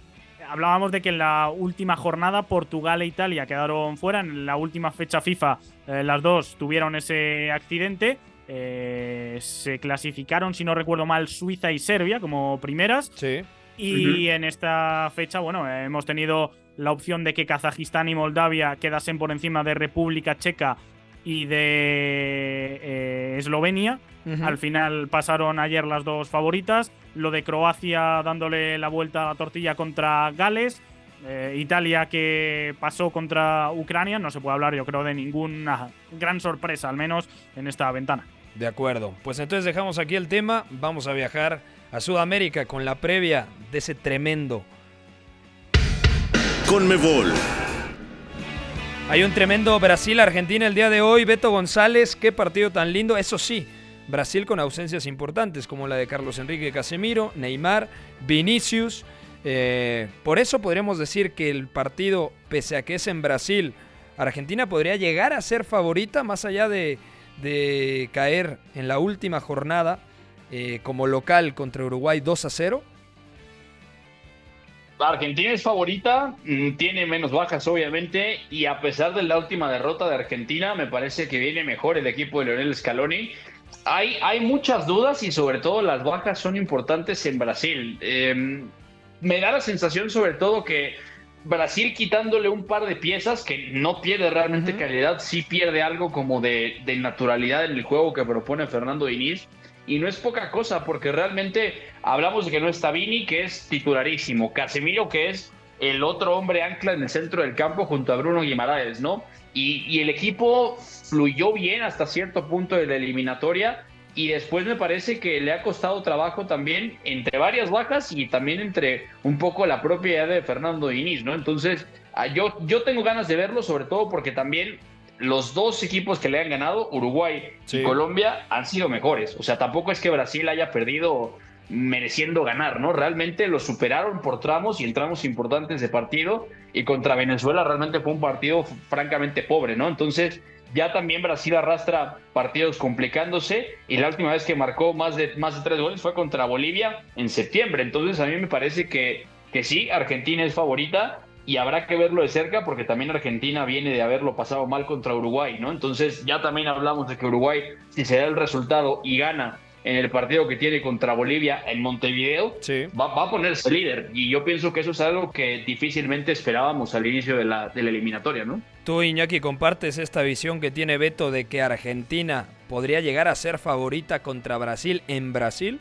Hablábamos de que en la última jornada Portugal e Italia quedaron fuera. En la última fecha FIFA, las dos tuvieron ese accidente. se clasificaron, si no recuerdo mal, Suiza y Serbia como primeras. Sí. Y en esta fecha, bueno, hemos tenido la opción de que Kazajistán y Moldavia quedasen por encima de República Checa y de eh, Eslovenia. Al final pasaron ayer las dos favoritas. Lo de Croacia dándole la vuelta a la tortilla contra Gales. Eh, Italia que pasó contra Ucrania. No se puede hablar, yo creo, de ninguna gran sorpresa, al menos en esta ventana. De acuerdo. Pues entonces dejamos aquí el tema. Vamos a viajar a Sudamérica con la previa de ese tremendo Conmebol. Hay un tremendo Brasil-Argentina el día de hoy. Beto González, qué partido tan lindo. Eso sí, Brasil con ausencias importantes como la de Carlos Enrique Casemiro, Neymar, Vinicius. Eh, por eso podríamos decir que el partido, pese a que es en Brasil, Argentina podría llegar a ser favorita más allá de, caer en la última jornada eh, como local contra Uruguay 2 a 0. Argentina es favorita, mm, tiene menos bajas obviamente y a pesar de la última derrota de Argentina me parece que viene mejor el equipo de Leonel Scaloni. Hay, hay muchas dudas y sobre todo las bajas son importantes en Brasil. Em, me da la sensación sobre todo que Brasil quitándole un par de piezas que no pierde realmente calidad, sí pierde algo como de, de, naturalidad en el juego que propone Fernando Diniz y no es poca cosa, porque realmente hablamos de que no está Vini, que es titularísimo, Casemiro, que es el otro hombre ancla en el centro del campo junto a Bruno Guimaraes, ¿no? Y, el equipo fluyó bien hasta cierto punto de la eliminatoria y después me parece que le ha costado trabajo también entre varias bajas y también entre un poco la propia idea de Fernando Diniz, ¿no? Entonces, ah, yo, yo tengo ganas de verlo, sobre todo porque también los dos equipos que le han ganado, Uruguay y Colombia, han sido mejores. O sea, tampoco es que Brasil haya perdido mereciendo ganar, ¿no? Realmente lo superaron por tramos y en tramos importantes de partido y contra Venezuela realmente fue un partido francamente pobre, ¿no? Entonces ya también Brasil arrastra partidos complicándose y la última vez que marcó más de, más de tres goles fue contra Bolivia en septiembre. Entonces a mí me parece que, que sí, Argentina es favorita, y habrá que verlo de cerca porque también Argentina viene de haberlo pasado mal contra Uruguay, ¿no? Entonces ya también hablamos de que Uruguay, si se da el resultado y gana en el partido que tiene contra Bolivia en Montevideo, va, a ponerse líder. Y yo pienso que eso es algo que difícilmente esperábamos al inicio de la, de la eliminatoria, ¿no? Tú, Iñaki, compartes esta visión que tiene Beto de que Argentina podría llegar a ser favorita contra Brasil en Brasil.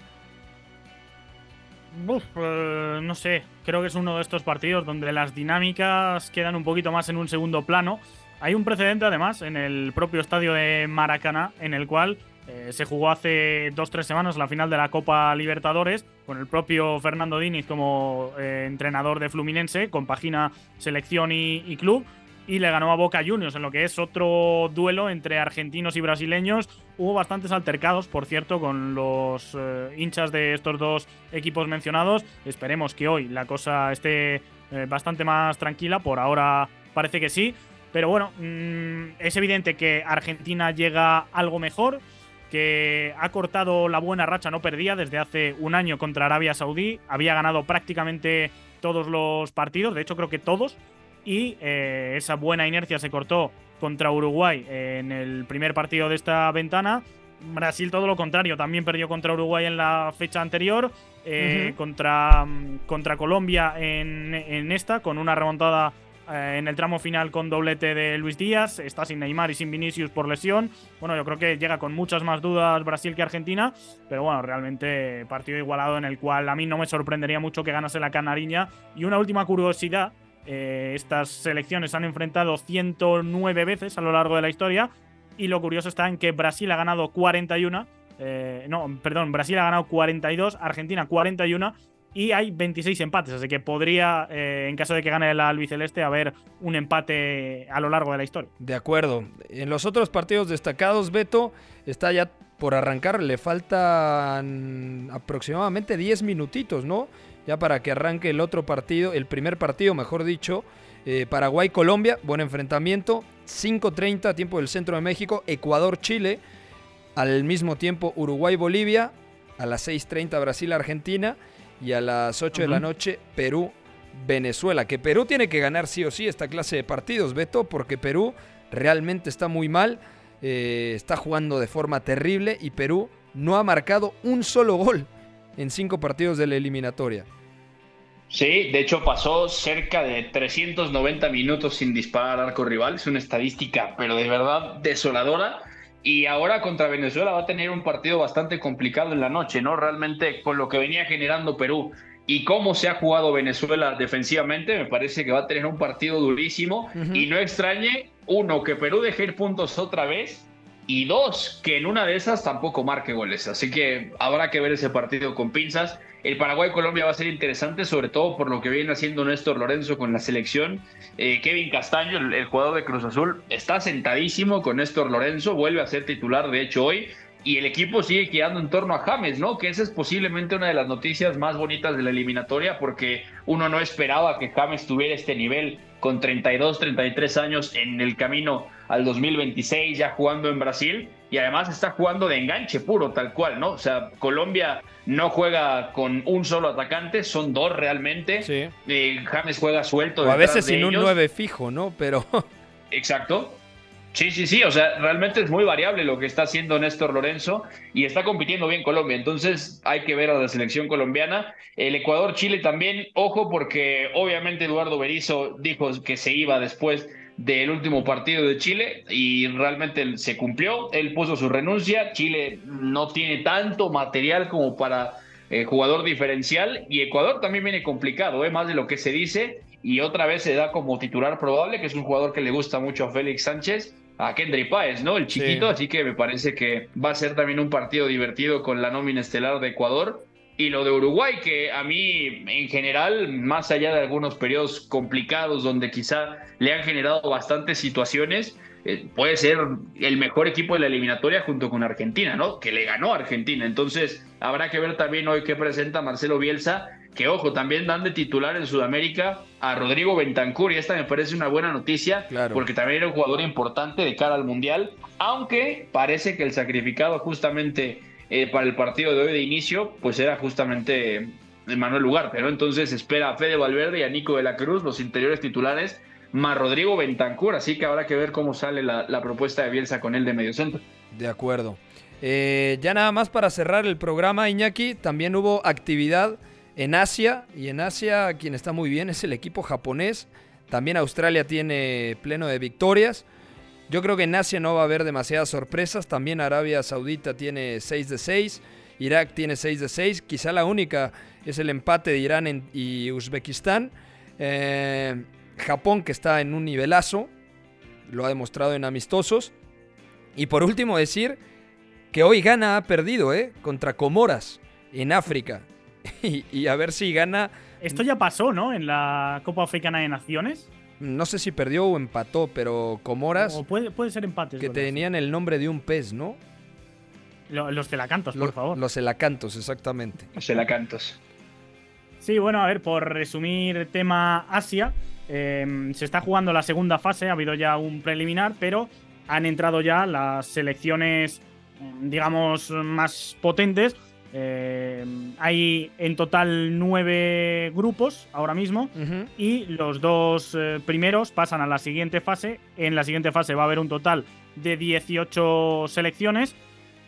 Eh, no sé, creo que es uno de estos partidos donde las dinámicas quedan un poquito más en un segundo plano. Hay un precedente además en el propio estadio de Maracaná en el cual eh, se jugó hace dos tres semanas la final de la Copa Libertadores con el propio Fernando Diniz como eh, entrenador de Fluminense, compagina selección y club y le ganó a Boca Juniors en lo que es otro duelo entre argentinos y brasileños. Hubo bastantes altercados, por cierto, con los eh, hinchas de estos dos equipos mencionados. Esperemos que hoy la cosa esté eh, bastante más tranquila. Por ahora parece que sí. Pero bueno, mm, es evidente que Argentina llega algo mejor, que ha cortado la buena racha, no perdía desde hace un año contra Arabia Saudí. Había ganado prácticamente todos los partidos, de hecho creo que todos, y eh, esa buena inercia se cortó contra Uruguay en el primer partido de esta ventana. Brasil todo lo contrario, también perdió contra Uruguay en la fecha anterior, eh, contra, contra Colombia en, esta, con una remontada eh, en el tramo final con doblete de Luis Díaz, está sin Neymar y sin Vinicius por lesión. Bueno, yo creo que llega con muchas más dudas Brasil que Argentina, pero bueno, realmente partido igualado en el cual a mí no me sorprendería mucho que ganase la Canariña. Y una última curiosidad, eh, estas selecciones se han enfrentado 109 veces a lo largo de la historia y lo curioso está en que Brasil ha ganado 41, eh, no, perdón, Brasil ha ganado 42, Argentina 41 y hay 26 empates, así que podría, eh, en caso de que gane el albiceleste, haber un empate a lo largo de la historia. De acuerdo. En los otros partidos destacados, Beto está ya por arrancar, le faltan aproximadamente 10 minutitos, ¿no? Ya para que arranque el otro partido, el primer partido, mejor dicho. Eh, Paraguay-Colombia, buen enfrentamiento. 5.30, tiempo del centro de México. Ecuador-Chile. Al mismo tiempo Uruguay-Bolivia. A las 6.30 Brasil-Argentina y a las 8 de la noche Perú Venezuela, que Perú tiene que ganar sí o sí esta clase de partidos, Beto, porque Perú realmente está muy mal, eh, está jugando de forma terrible y Perú no ha marcado un solo gol en cinco partidos de la eliminatoria. Sí, de hecho pasó cerca de 390 minutos sin disparar al arco rival, es una estadística, pero de verdad desoladora. Y ahora contra Venezuela va a tener un partido bastante complicado en la noche, ¿no? Realmente con lo que venía generando Perú y cómo se ha jugado Venezuela defensivamente, me parece que va a tener un partido durísimo. Y no extrañe, uno, que Perú deje ir puntos otra vez. Y dos, que en una de esas tampoco marque goles. Así que habrá que ver ese partido con pinzas. El Paraguay-Colombia va a ser interesante, sobre todo por lo que viene haciendo Néstor Lorenzo con la selección. Eh, Kevin Castaño, el, jugador de Cruz Azul, está sentadísimo con Néstor Lorenzo, vuelve a ser titular, de hecho, hoy. Y el equipo sigue quedando en torno a James, ¿no? Que esa es posiblemente una de las noticias más bonitas de la eliminatoria, porque uno no esperaba que James tuviera este nivel con 32, 33 años en el camino al 2026, ya jugando en Brasil y además está jugando de enganche puro, tal cual, ¿no? O sea, Colombia no juega con un solo atacante, son dos realmente. Sí. Eh, James juega suelto. O a veces sin un 9 fijo, ¿no? Pero. Exacto. Sí, sí, sí, o sea, realmente es muy variable lo que está haciendo Néstor Lorenzo y está compitiendo bien Colombia, entonces hay que ver a la selección colombiana. El Ecuador-Chile también, ojo, porque obviamente Eduardo Berizzo dijo que se iba después del último partido de Chile y realmente se cumplió. Él puso su renuncia. Chile no tiene tanto material como para eh, jugador diferencial y Ecuador también viene complicado, ¿eh? más de lo que se dice. Y otra vez se da como titular probable, que es un jugador que le gusta mucho a Félix Sánchez, a Kendry Páez, ¿no? El chiquito, así que me parece que va a ser también un partido divertido con la nómina estelar de Ecuador. Y lo de Uruguay, que a mí en general, más allá de algunos periodos complicados donde quizá le han generado bastantes situaciones, eh, puede ser el mejor equipo de la eliminatoria junto con Argentina, ¿no? Que le ganó a Argentina. Entonces, habrá que ver también hoy qué presenta Marcelo Bielsa, que ojo, también dan de titular en Sudamérica a Rodrigo Bentancur, y esta me parece una buena noticia, porque también era un jugador importante de cara al Mundial, aunque parece que el sacrificado justamente eh, para el partido de hoy de inicio, pues era justamente Manuel Ugarte, ¿no? Entonces espera a Fede Valverde y a Nico de la Cruz, los interiores titulares, más Rodrigo Bentancur, así que habrá que ver cómo sale la, propuesta de Bielsa con él de mediocentro. De acuerdo. Eh, ya nada más para cerrar el programa, Iñaki, también hubo actividad en Asia, y en Asia quien está muy bien es el equipo japonés. También Australia tiene pleno de victorias. Yo creo que en Asia no va a haber demasiadas sorpresas. También Arabia Saudita tiene 6 de 6. Irak tiene 6 de 6. Quizá la única es el empate de Irán y Uzbekistán. Eh, Japón que está en un nivelazo. Lo ha demostrado en amistosos. Y por último decir que hoy Ghana ha perdido ¿eh? contra Comoras en África. y, y a ver si gana... Esto ya pasó, ¿no? En la Copa Africana de Naciones. No sé si perdió o empató, pero Comoras. O puede, puede ser empate. Que tenían el nombre de un pez, ¿no? Los celacantos, por favor. Los celacantos, exactamente. Los celacantos. Sí, bueno, a ver, por resumir tema Asia, em, se está jugando la segunda fase, ha habido ya un preliminar, pero han entrado ya las selecciones, digamos, más potentes eh, hay en total nueve grupos ahora mismo y los dos eh, primeros pasan a la siguiente fase. En la siguiente fase va a haber un total de 18 selecciones,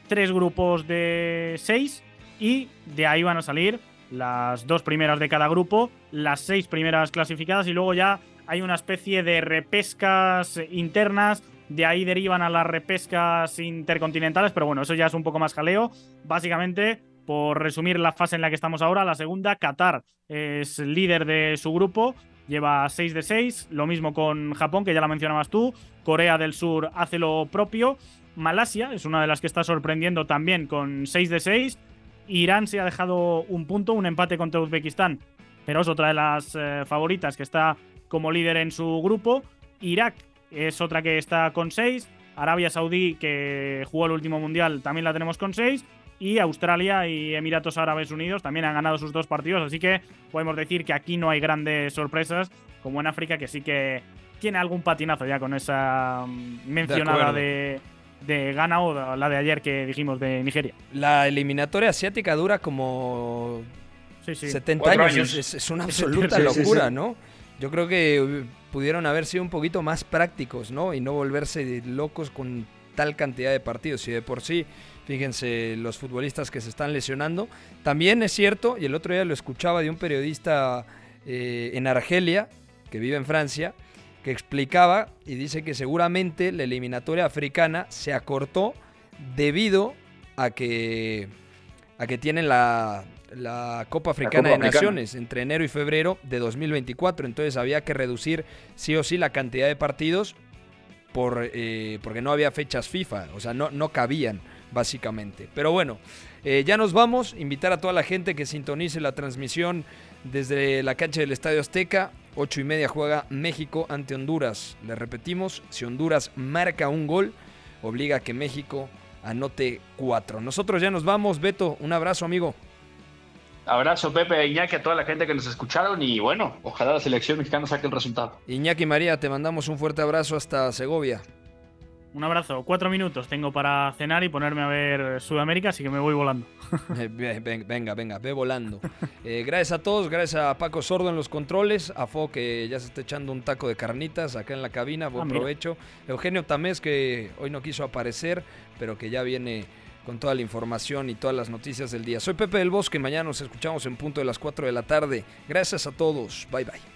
tres grupos de seis y de ahí van a salir las dos primeras de cada grupo, las seis primeras clasificadas y luego ya hay una especie de repescas internas, de ahí derivan a las repescas intercontinentales, pero bueno, eso ya es un poco más jaleo. Básicamente, por resumir la fase en la que estamos ahora, la segunda, Qatar es líder de su grupo, lleva 6 de 6, lo mismo con Japón, que ya la mencionabas tú, Corea del Sur hace lo propio, Malasia es una de las que está sorprendiendo también con 6 de 6, Irán se ha dejado un punto, un empate contra Uzbekistán, pero es otra de las eh, favoritas que está como líder en su grupo, Irak es otra que está con 6, Arabia Saudí, que jugó el último mundial, también la tenemos con 6, y Australia y Emiratos Árabes Unidos también han ganado sus dos partidos, así que podemos decir que aquí no hay grandes sorpresas, como en África, que sí que tiene algún patinazo ya con esa mm, mencionada de, de, Ghana o la de ayer que dijimos de Nigeria. La eliminatoria asiática dura como 70 años, Es, una absoluta locura, ¿no? Yo creo que pudieron haber sido un poquito más prácticos, ¿no? Y no volverse locos con tal cantidad de partidos. Y de por sí Fíjense los futbolistas que se están lesionando. También es cierto, y el otro día lo escuchaba de un periodista eh, en Argelia, que vive en Francia, que explicaba y dice que seguramente la eliminatoria africana se acortó debido a que, a que tienen la, Copa Africana de Naciones entre enero y febrero de 2024. Entonces había que reducir sí o sí la cantidad de partidos por, eh, porque no había fechas FIFA, o sea, no, no cabían básicamente. Pero bueno, eh, ya nos vamos. Invitar a toda la gente que sintonice la transmisión desde la cancha del Estadio Azteca. Ocho y media juega México ante Honduras. Le repetimos, si Honduras marca un gol, obliga a que México anote cuatro. Nosotros ya nos vamos. Beto, un abrazo, amigo. Abrazo, Pepe, Iñaki, a toda la gente que nos escucharon y bueno, ojalá la selección mexicana saque el resultado. Iñaki María, te mandamos un fuerte abrazo hasta Segovia. Un abrazo. Cuatro minutos tengo para cenar y ponerme a ver Sudamérica, así que me voy volando. Venga, venga, ve volando. Eh, gracias a todos, gracias a Paco Sordo en los controles, a Fo que ya se está echando un taco de carnitas acá en la cabina, buen ah, provecho. Eugenio Tamés que hoy no quiso aparecer, pero que ya viene con toda la información y todas las noticias del día. Soy Pepe del Bosque, mañana nos escuchamos en punto de las 4 de la tarde. Gracias a todos, bye bye.